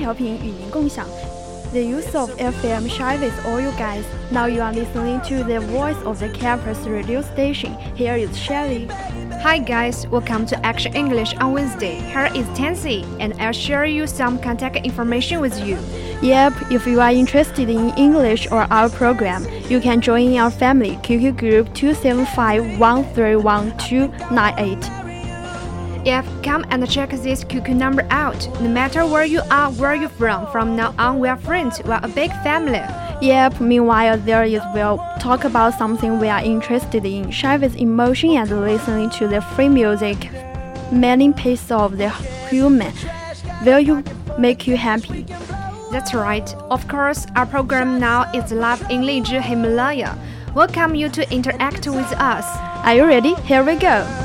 调频与您共享。The use of FM shy with all you guys. Now you are listening to the voice of the campus radio station. Here is Shelly. Hi guys, welcome to Action English on Wednesday. Here is Tansy, and I'll share you some contact information with you. Yep, if you are interested in English or our program, you can join our family QQ group 275 131 if come and check this QQ number out. No matter where you are, where you're from, from now on we are friends. We are a big family. Yep, meanwhile there is we'll talk about something we are interested in. Share with emotion and listening to the free music. Many pieces of the human. Will you make you happy? That's right. Of course, our program now is live in Lizhi Himalaya. Welcome you to interact with us. Are you ready? Here we go.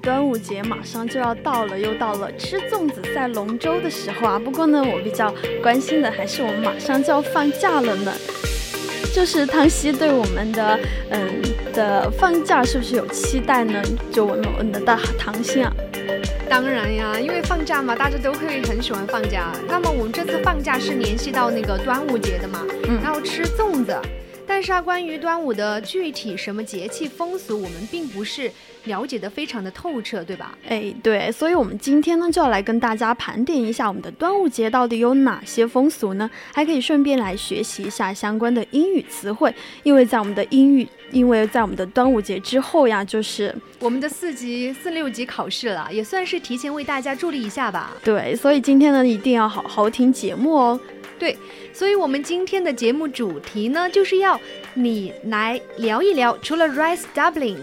端午节马上就要到了，又到了吃粽子、赛龙舟的时候啊。不过呢，我比较关心的还是我们马上就要放假了呢。就是汤溪对我们的嗯的放假是不是有期待呢？就我们的大唐溪啊。当然呀，因为放假嘛，大家都会很喜欢放假。那么我们这次放假是联系到那个端午节的嘛，然后吃粽子。但是啊，关于端午的具体什么节气风俗，我们并不是了解的非常的透彻，对吧？哎，对，所以我们今天呢就要来跟大家盘点一下我们的端午节到底有哪些风俗呢？还可以顺便来学习一下相关的英语词汇，因为在我们的英语，因为在我们的端午节之后呀，就是我们的四级、四六级考试了，也算是提前为大家助力一下吧。对，所以今天呢一定要好好听节目哦。对，所以我们今天的节目主题呢，就是要你来聊一聊，除了 rice doubling，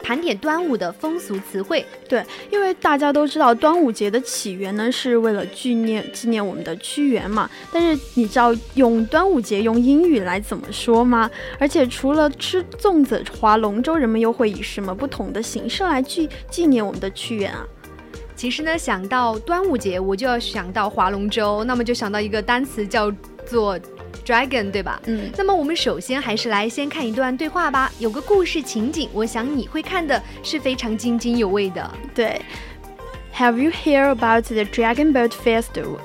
盘点端午的风俗词汇。对，因为大家都知道端午节的起源呢，是为了纪念纪念我们的屈原嘛。但是你知道用端午节用英语来怎么说吗？而且除了吃粽子、划龙舟，人们又会以什么不同的形式来纪纪念我们的屈原啊？其实呢，想到端午节，我就要想到划龙舟，那么就想到一个单词叫做 dragon，对吧？嗯。那么我们首先还是来先看一段对话吧，有个故事情景，我想你会看的是非常津津有味的。对。Have you heard about the Dragon Boat Festival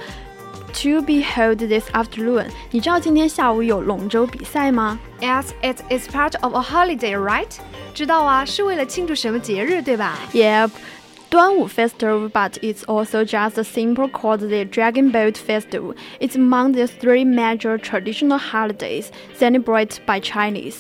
to be held this afternoon？你知道今天下午有龙舟比赛吗？As it is part of a holiday, right？知道啊，是为了庆祝什么节日，对吧？Yep。Duanwu Festival, but it's also just a simple called the Dragon Boat Festival. It's among the three major traditional holidays celebrated by Chinese.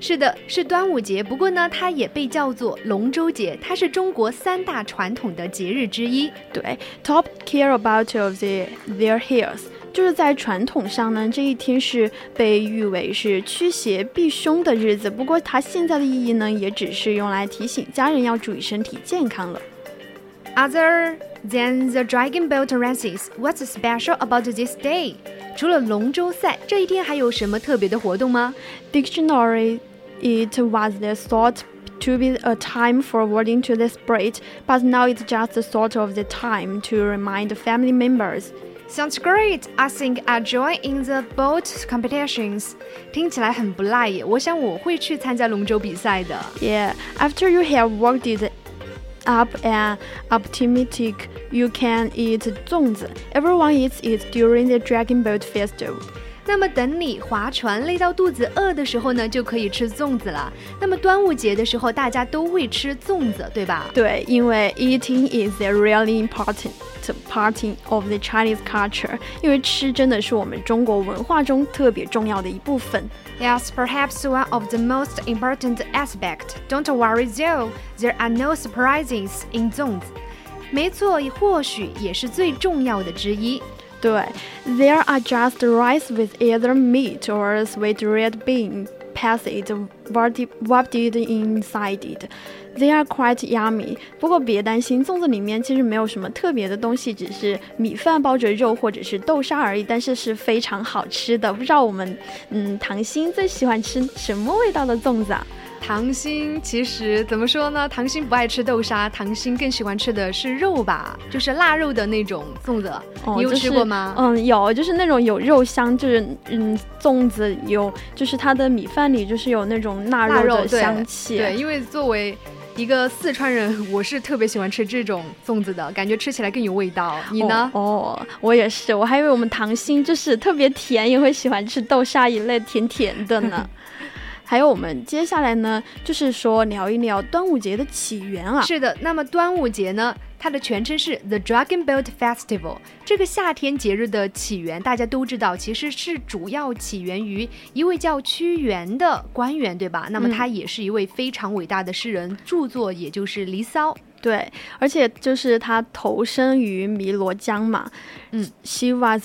是的，是端午节。不过呢，它也被叫做龙舟节，它是中国三大传统的节日之一。对，Top care about of the their heels，就是在传统上呢，这一天是被誉为是驱邪避凶的日子。不过它现在的意义呢，也只是用来提醒家人要注意身体健康了。Other Then the Dragon Boat races. What's special about this day? 除了龙舟赛，这一天还有什么特别的活动吗？Dictionary, it was the thought to be a time forwarding to the spirit, but now it's just a sort of the time to remind family members. Sounds great. I think I join in the boat competitions. 听起来很不赖耶，我想我会去参加龙舟比赛的。Yeah, after you have worked it up and optimistic, you can eat 粽子. Everyone eats it during the Dragon Boat Festival. 那么等你划船累到肚子饿的时候呢，就可以吃粽子了。那么端午节的时候，大家都会吃粽子，对吧？对，因为 eating is a really important part of the Chinese culture，因为吃真的是我们中国文化中特别重要的一部分。Yes, perhaps one of the most important aspect. Don't worry though, there are no surprises in 粽子。没错，或许也是最重要的之一。 对，There are just rice with either meat or sweet red bean, pasted, wrapped inside it. They are quite yummy. 不过别担心，粽子里面其实没有什么特别的东西，只是米饭包着肉或者是豆沙而已。但是是非常好吃的。不知道我们，嗯，唐心最喜欢吃什么味道的粽子啊？唐心其实怎么说呢？糖心不爱吃豆沙，糖心更喜欢吃的是肉吧，就是腊肉的那种粽子。你有吃过吗？嗯，有，就是那种有肉香，就是嗯，粽子有，就是它的米饭里就是有那种腊肉的香气。对，因为作为一个四川人，我是特别喜欢吃这种粽子的，感觉吃起来更有味道。你呢？哦，我也是，我还以为我们糖心就是特别甜，也会喜欢吃豆沙一类甜甜的呢。还有我们接下来呢，就是说聊一聊端午节的起源啊。是的，那么端午节呢，它的全称是 The Dragon Boat Festival。这个夏天节日的起源，大家都知道，其实是主要起源于一位叫屈原的官员，对吧？那么他也是一位非常伟大的诗人，著作也就是《离骚》。对，而且就是他投身于汨罗江嘛。嗯，She was,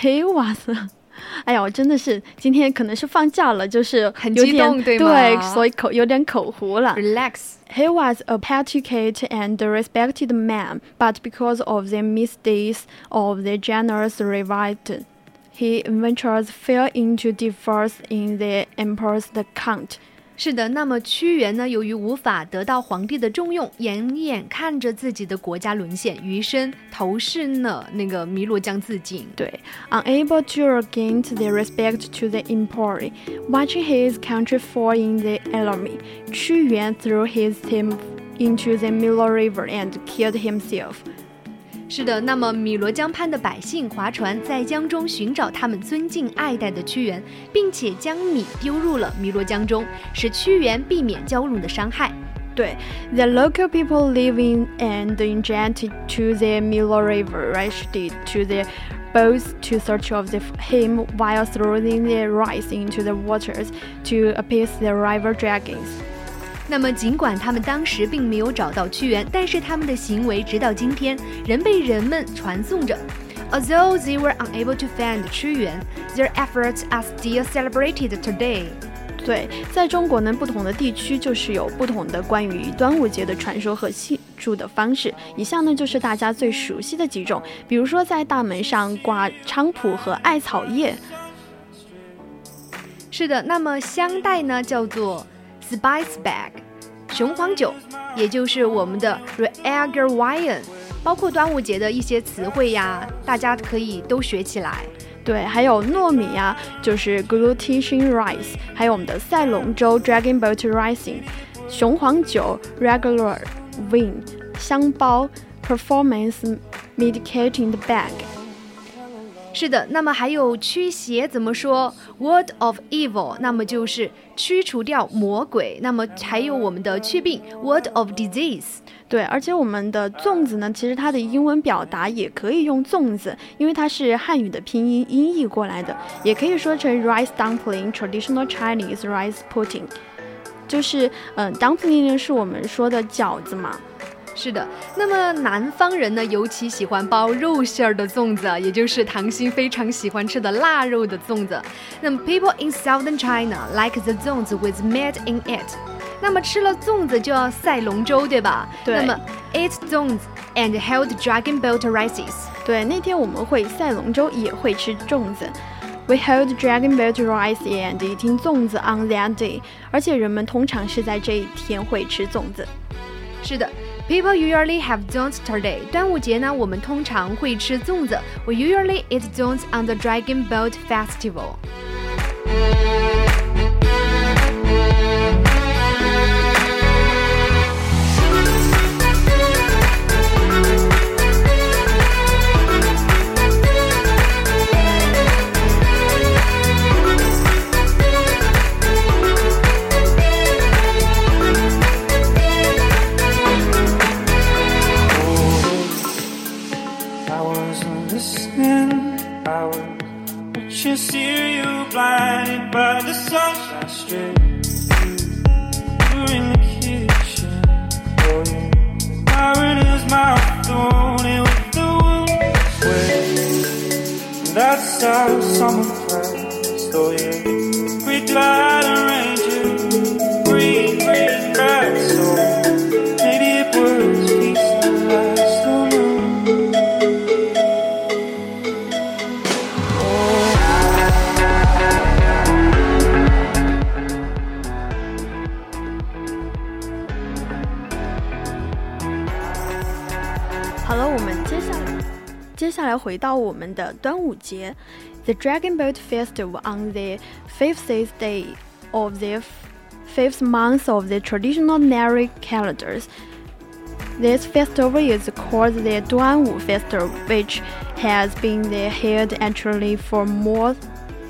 he was. 哎呀，我真的是今天可能是放假了，就是很激动，对吗？对，所以口有点口糊了。Relax. He was a patriotic and respected man, but because of the misdeeds of the generous revolt, he eventually fell into disgrace in the emperor's account. 是的，那么屈原呢？由于无法得到皇帝的重用，眼眼看着自己的国家沦陷，余生投身了那个汨罗江自尽。对，unable to regain the respect to the emperor, watching his country fall in the enemy, 屈原 threw his team into the Milo River and killed himself. 是的，那么汨罗江畔的百姓划船在江中寻找他们尊敬爱戴的屈原，并且将米丢入了汨罗江中，使屈原避免蛟龙的伤害。对，the local people living and enchanted to the Milo River rushed to the boats to search of the him while throwing the rice into the waters to appease the river dragons. 那么，尽管他们当时并没有找到屈原，但是他们的行为直到今天仍被人们传颂着。Although they were unable to find 屈原，their efforts are still celebrated today。对，在中国呢，不同的地区就是有不同的关于端午节的传说和庆祝的方式。以下呢就是大家最熟悉的几种，比如说在大门上挂菖蒲和艾草叶。是的，那么香袋呢叫做。Spice bag，雄黄酒，也就是我们的 Reager wine，包括端午节的一些词汇呀，大家可以都学起来。对，还有糯米呀，就是 glutinous rice，还有我们的赛龙舟 Dragon Boat Racing，雄黄酒 Regular wine，香包 Performance medicating bag。是的，那么还有驱邪怎么说？Word of evil，那么就是驱除掉魔鬼。那么还有我们的祛病，Word of disease。对，而且我们的粽子呢，其实它的英文表达也可以用粽子，因为它是汉语的拼音音译过来的，也可以说成 rice dumpling，traditional Chinese rice pudding。就是嗯，dumpling 呢是我们说的饺子嘛。是的，那么南方人呢，尤其喜欢包肉馅儿的粽子，也就是唐鑫非常喜欢吃的腊肉的粽子。那么，people in southern China like the 粽子 with meat in it。那么吃了粽子就要赛龙舟，对吧？对。那么，eat 粽子 and held dragon boat races. 对，那天我们会赛龙舟，也会吃粽子。We held dragon boat rice and eating 粽子 on that day，而且人们通常是在这一天会吃粽子。是的 ，People usually have don'ts today。端午节呢，我们通常会吃粽子。We usually eat don'ts on the dragon boat festival。 just someone else, so yeah, we glide. 下来回到我们的端午节，The Dragon Boat Festival on the fifth day of the fifth month of the traditional Nari calendars. This festival is called the Duanwu Festival, which has been there held actually for more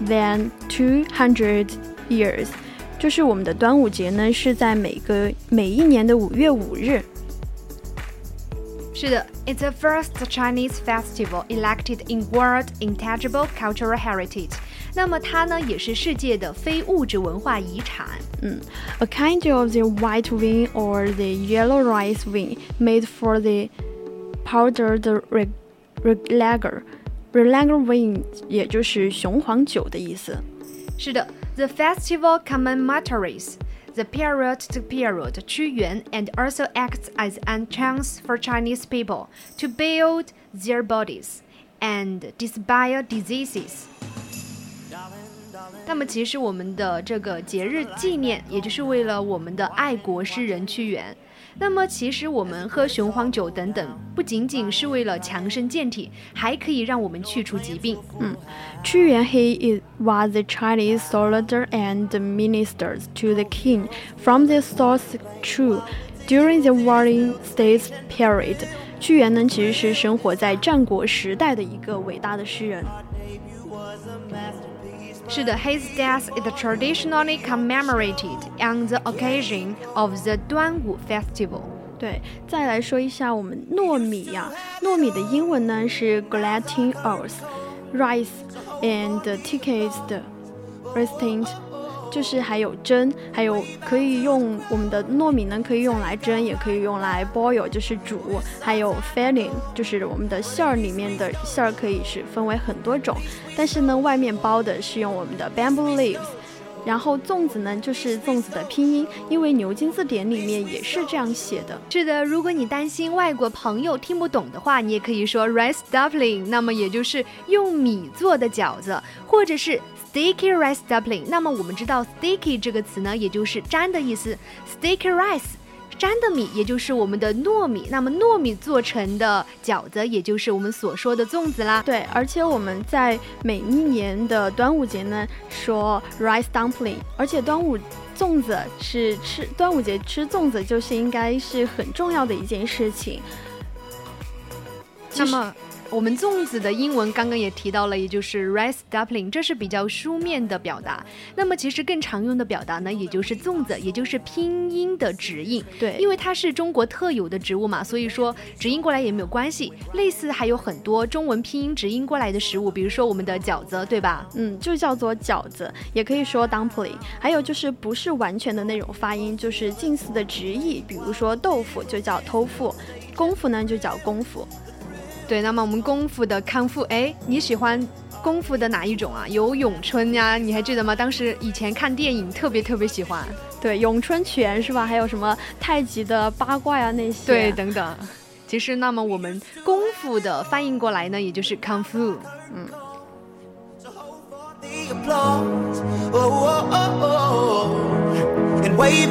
than 200 years. 就是我们的端午节呢，是在每个每一年的五月五日。 是的，It's the first Chinese festival elected in World Intangible Cultural Heritage。那么它呢，也是世界的非物质文化遗产。嗯，a kind of the white wine or the yellow rice wine made for the powdered reg reglager。reglager wine 也就是雄黄酒的意思。是的，The festival commemorates the period to period 屈原 and also acts as a chance for Chinese people to build their bodies and dispel diseases. 那么，其实我们的这个节日纪念，也就是为了我们的爱国诗人屈原。 那么，其实我们喝雄黄酒等等，不仅仅是为了强身健体，还可以让我们去除疾病。嗯，屈原 he is was the Chinese soldier and ministers to the king from the South Chu during the warring states period。屈原呢，其实是生活在战国时代的一个伟大的诗人。是的，His death is traditionally commemorated on the occasion of the 端午 festival。对，再来说一下我们糯米呀、糯米的英文呢是 gluten earth rice and tickets 的 restant， 就是还有蒸，还有可以用我们的糯米呢可以用来蒸，也可以用来 boil，就是煮，还有 filling，就是我们的馅儿里面的馅儿可以是分为很多种，但是呢外面包的是用我们的 bamboo leaves。然后粽子呢，就是粽子的拼音，因为牛津字典里面也是这样写的。是的，如果你担心外国朋友听不懂的话，你也可以说 rice dumpling，那么也就是用米做的饺子，或者是 sticky rice dumpling。那么我们知道 sticky 这个词呢，也就是粘的意思，sticky rice。粘的米，也就是我们的糯米，那么糯米做成的饺子，也就是我们所说的粽子啦。对，而且我们在每一年的端午节呢，说 rice dumpling，而且端午粽子是吃端午节吃粽子，就是应该是很重要的一件事情。那么。我们粽子的英文刚刚也提到了，也就是 rice dumpling，这是比较书面的表达。那么其实更常用的表达呢，也就是粽子，也就是拼音的直译。对，因为它是中国特有的植物嘛，所以说直译过来也没有关系。类似还有很多中文拼音直译过来的食物，比如说我们的饺子，对吧？嗯，就叫做饺子，也可以说 dumpling。还有就是不是完全的那种发音，就是近似的直译，比如说豆腐就叫偷富，功夫呢就叫功夫。对，那么我们功夫的康复，哎，你喜欢功夫的哪一种啊？有咏春呀，你还记得吗？当时以前看电影特别特别喜欢。对，咏春拳是吧？还有什么太极的八卦呀那些。对，等等。其其实，那么我们功夫的翻译过来呢，也就是 kung fu。嗯。回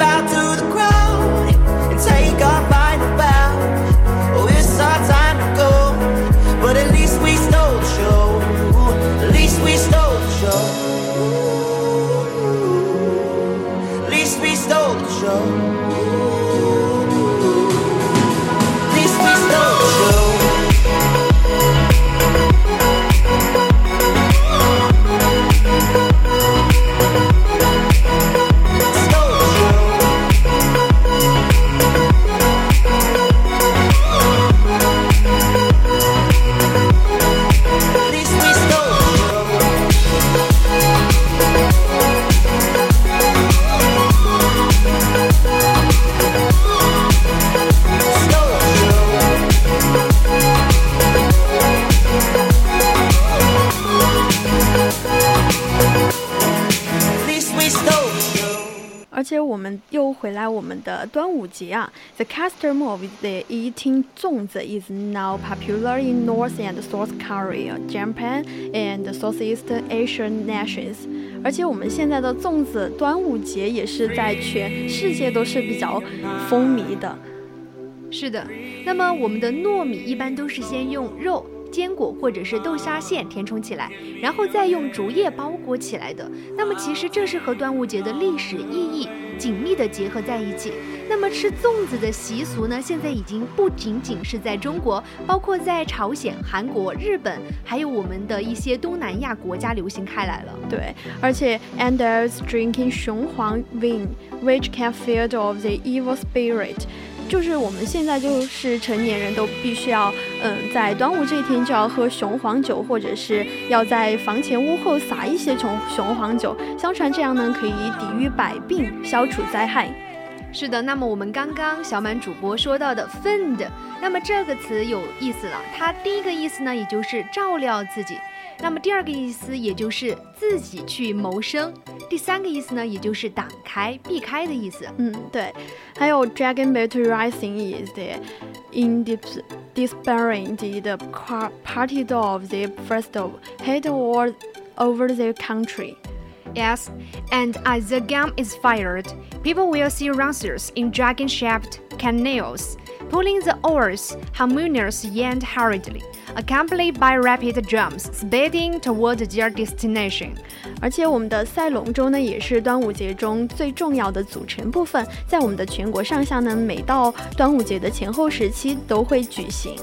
来我们的端午节啊，The custom of the eating 粽子 is now popular in North and South Korea, Japan, and Southeast Asian nations。而且我们现在的粽子端午节也是在全世界都是比较风靡的。是的，那么我们的糯米一般都是先用肉。坚果或者是豆沙馅填充起来，然后再用竹叶包裹起来的。那么其实这是和端午节的历史意义紧密的结合在一起。那么吃粽子的习俗呢，现在已经不仅仅是在中国，包括在朝鲜、韩国、日本，还有我们的一些东南亚国家流行开来了。对，而且 Anders drinking 雄黄 wine which can feed of the evil spirit。就是我们现在就是成年人都必须要，嗯，在端午这一天就要喝雄黄酒，或者是要在房前屋后撒一些雄雄黄酒。相传这样呢可以抵御百病，消除灾害。是的，那么我们刚刚小满主播说到的 “fend”，那么这个词有意思了。它第一个意思呢，也就是照料自己。那么第二个意思，也就是自己去谋生；第三个意思呢，也就是挡开、避开的意思。嗯，对。还有 Dragon Battle Rising is the indisparate the party of the first of hate war over the country. Yes, and as the gun is fired, people will see racers in dragon-shaped canoes, pulling the oars harmoniously and hurriedly accompanied by rapid drums, speeding toward their destination. 而且我们的赛龙舟呢，也是端午节中最重要的组成部分，在我们的全国上下呢，每到端午节的前后时期都会举行。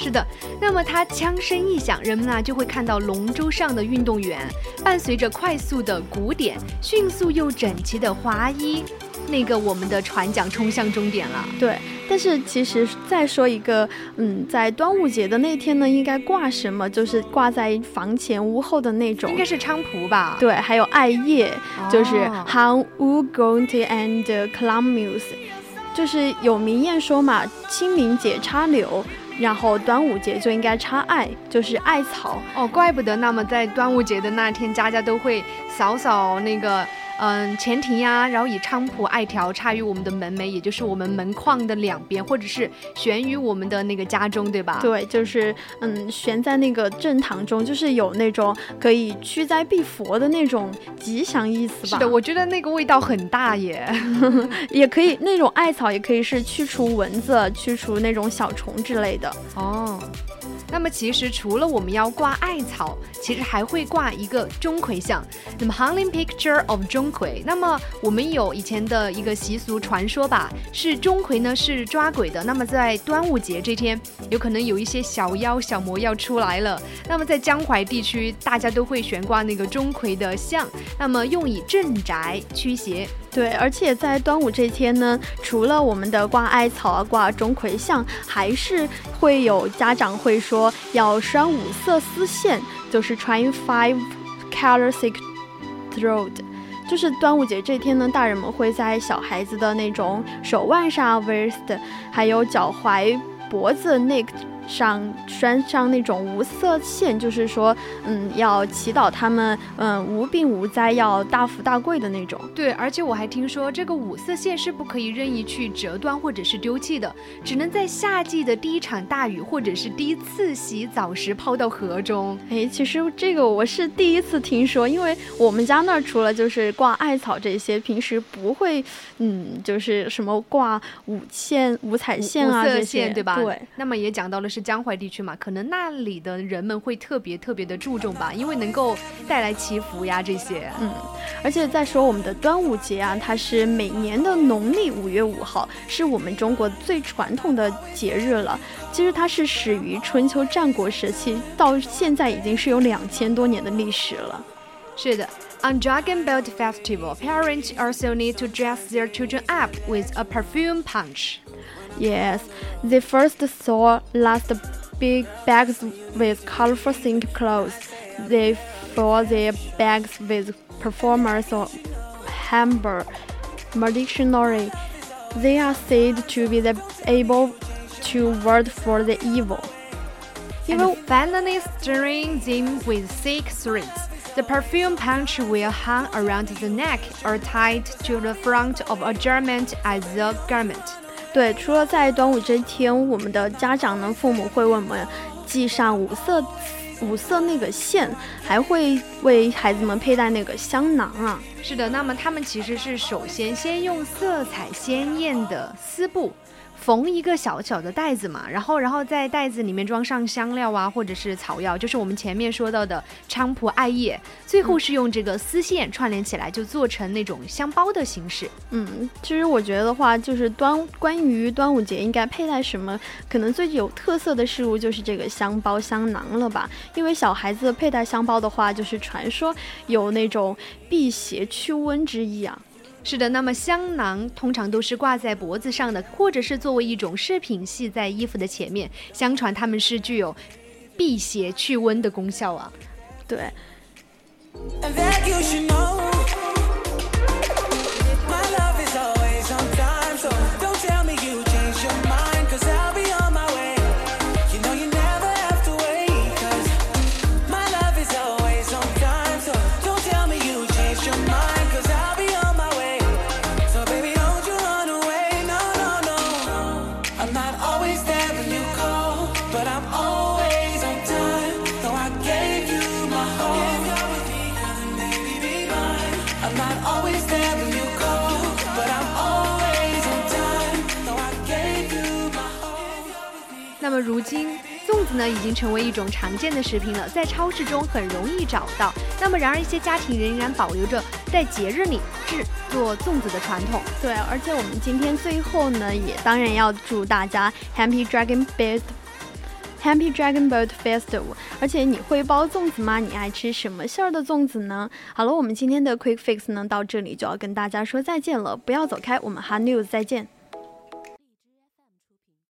是的，那么它枪声一响，人们呢就会看到龙舟上的运动员，伴随着快速的鼓点，迅速又整齐的划一。那个我们的船桨冲向终点了，对。但是其实再说一个，嗯，在端午节的那天呢，应该挂什么？就是挂在房前屋后的那种，应该是菖蒲吧？对，还有艾叶，就是 How would go to and clam muse，就是有名谚说嘛，清明节插柳，然后端午节就应该插艾，就是艾草。哦，怪不得。那么在端午节的那天，家家都会扫扫那个。嗯，前庭呀，然后以菖蒲艾条插于我们的门楣，也就是我们门框的两边，或者是悬于我们的那个家中，对吧？对，就是嗯，悬在那个正堂中，就是有那种可以驱灾避佛的那种吉祥意思吧？是的，我觉得那个味道很大耶，也可以那种艾草也可以是去除蚊子、去除那种小虫之类的哦。那么其实除了我们要挂艾草，其实还会挂一个钟馗像。那么 hanging picture of 钟馗。那么我们有以前的一个习俗传说吧，是钟馗呢是抓鬼的。那么在端午节这天，有可能有一些小妖小魔要出来了。那么在江淮地区，大家都会悬挂那个钟馗的像，那么用以镇宅驱邪。对，而且在端午这天呢，除了我们的挂艾草啊、挂钟馗像，还是会有家长会说要拴五色丝线，就是 trying five color silk thread。就是端午节这天呢，大人们会在小孩子的那种手腕上 wrist，还有脚踝、脖子 neck 上拴上那种无色线，就是说，嗯，要祈祷他们，嗯，无病无灾，要大富大贵的那种。对，而且我还听说这个五色线是不可以任意去折断或者是丢弃的，只能在夏季的第一场大雨或者是第一次洗澡时抛到河中。哎，其实这个我是第一次听说，因为我们家那儿除了就是挂艾草这些，平时不会，嗯，就是什么挂五线、五彩线啊这些，对吧？对。那么也讲到了是江淮地区嘛，可能那里的人们会特别特别的注重吧，因为能够带来祈福呀这些。嗯，而且再说我们的端午节啊，它是每年的农历五月五号，是我们中国最传统的节日了。其实它是始于春秋战国时期，到现在已经是有两千多年的历史了。是的。On Dragon Boat Festival, parents also need to dress their children up with a perfume punch. Yes, they first saw last big bags with colorful themed clothes. They fill their bags with performers or hamburger. Traditionally, they are said to be the able to ward for the evil. And finally, stirring them with thick threads. The perfume punch will hang around the neck or tied to the front of a garment as a garment. 对，除了在端午这一天，我们的家长呢，父母会为我们系上五色五色那个线，还会为孩子们佩戴那个香囊啊。是的，那么他们其实是首先先用色彩鲜艳的丝布。缝一个小小的袋子嘛，然后，然后在袋子里面装上香料啊，或者是草药，就是我们前面说到的菖蒲、艾叶，最后是用这个丝线串联起来，就做成那种香包的形式。嗯，其实我觉得的话，就是端关于端午节应该佩戴什么，可能最有特色的事物就是这个香包、香囊了吧？因为小孩子佩戴香包的话，就是传说有那种辟邪驱瘟之意啊。是的，那么香囊通常都是挂在脖子上的，或者是作为一种饰品系在衣服的前面。相传它们是具有辟邪去瘟的功效啊。对。那么如今，粽子呢已经成为一种常见的食品了，在超市中很容易找到。那么然而，一些家庭仍然保留着在节日里制作粽子的传统。对，而且我们今天最后呢，也当然要祝大家 Happy Dragon Boat Happy Dragon Boat Festival。而且你会包粽子吗？你爱吃什么馅儿的粽子呢？好了，我们今天的 Quick Fix 呢到这里就要跟大家说再见了，不要走开，我们 Hot News 再见。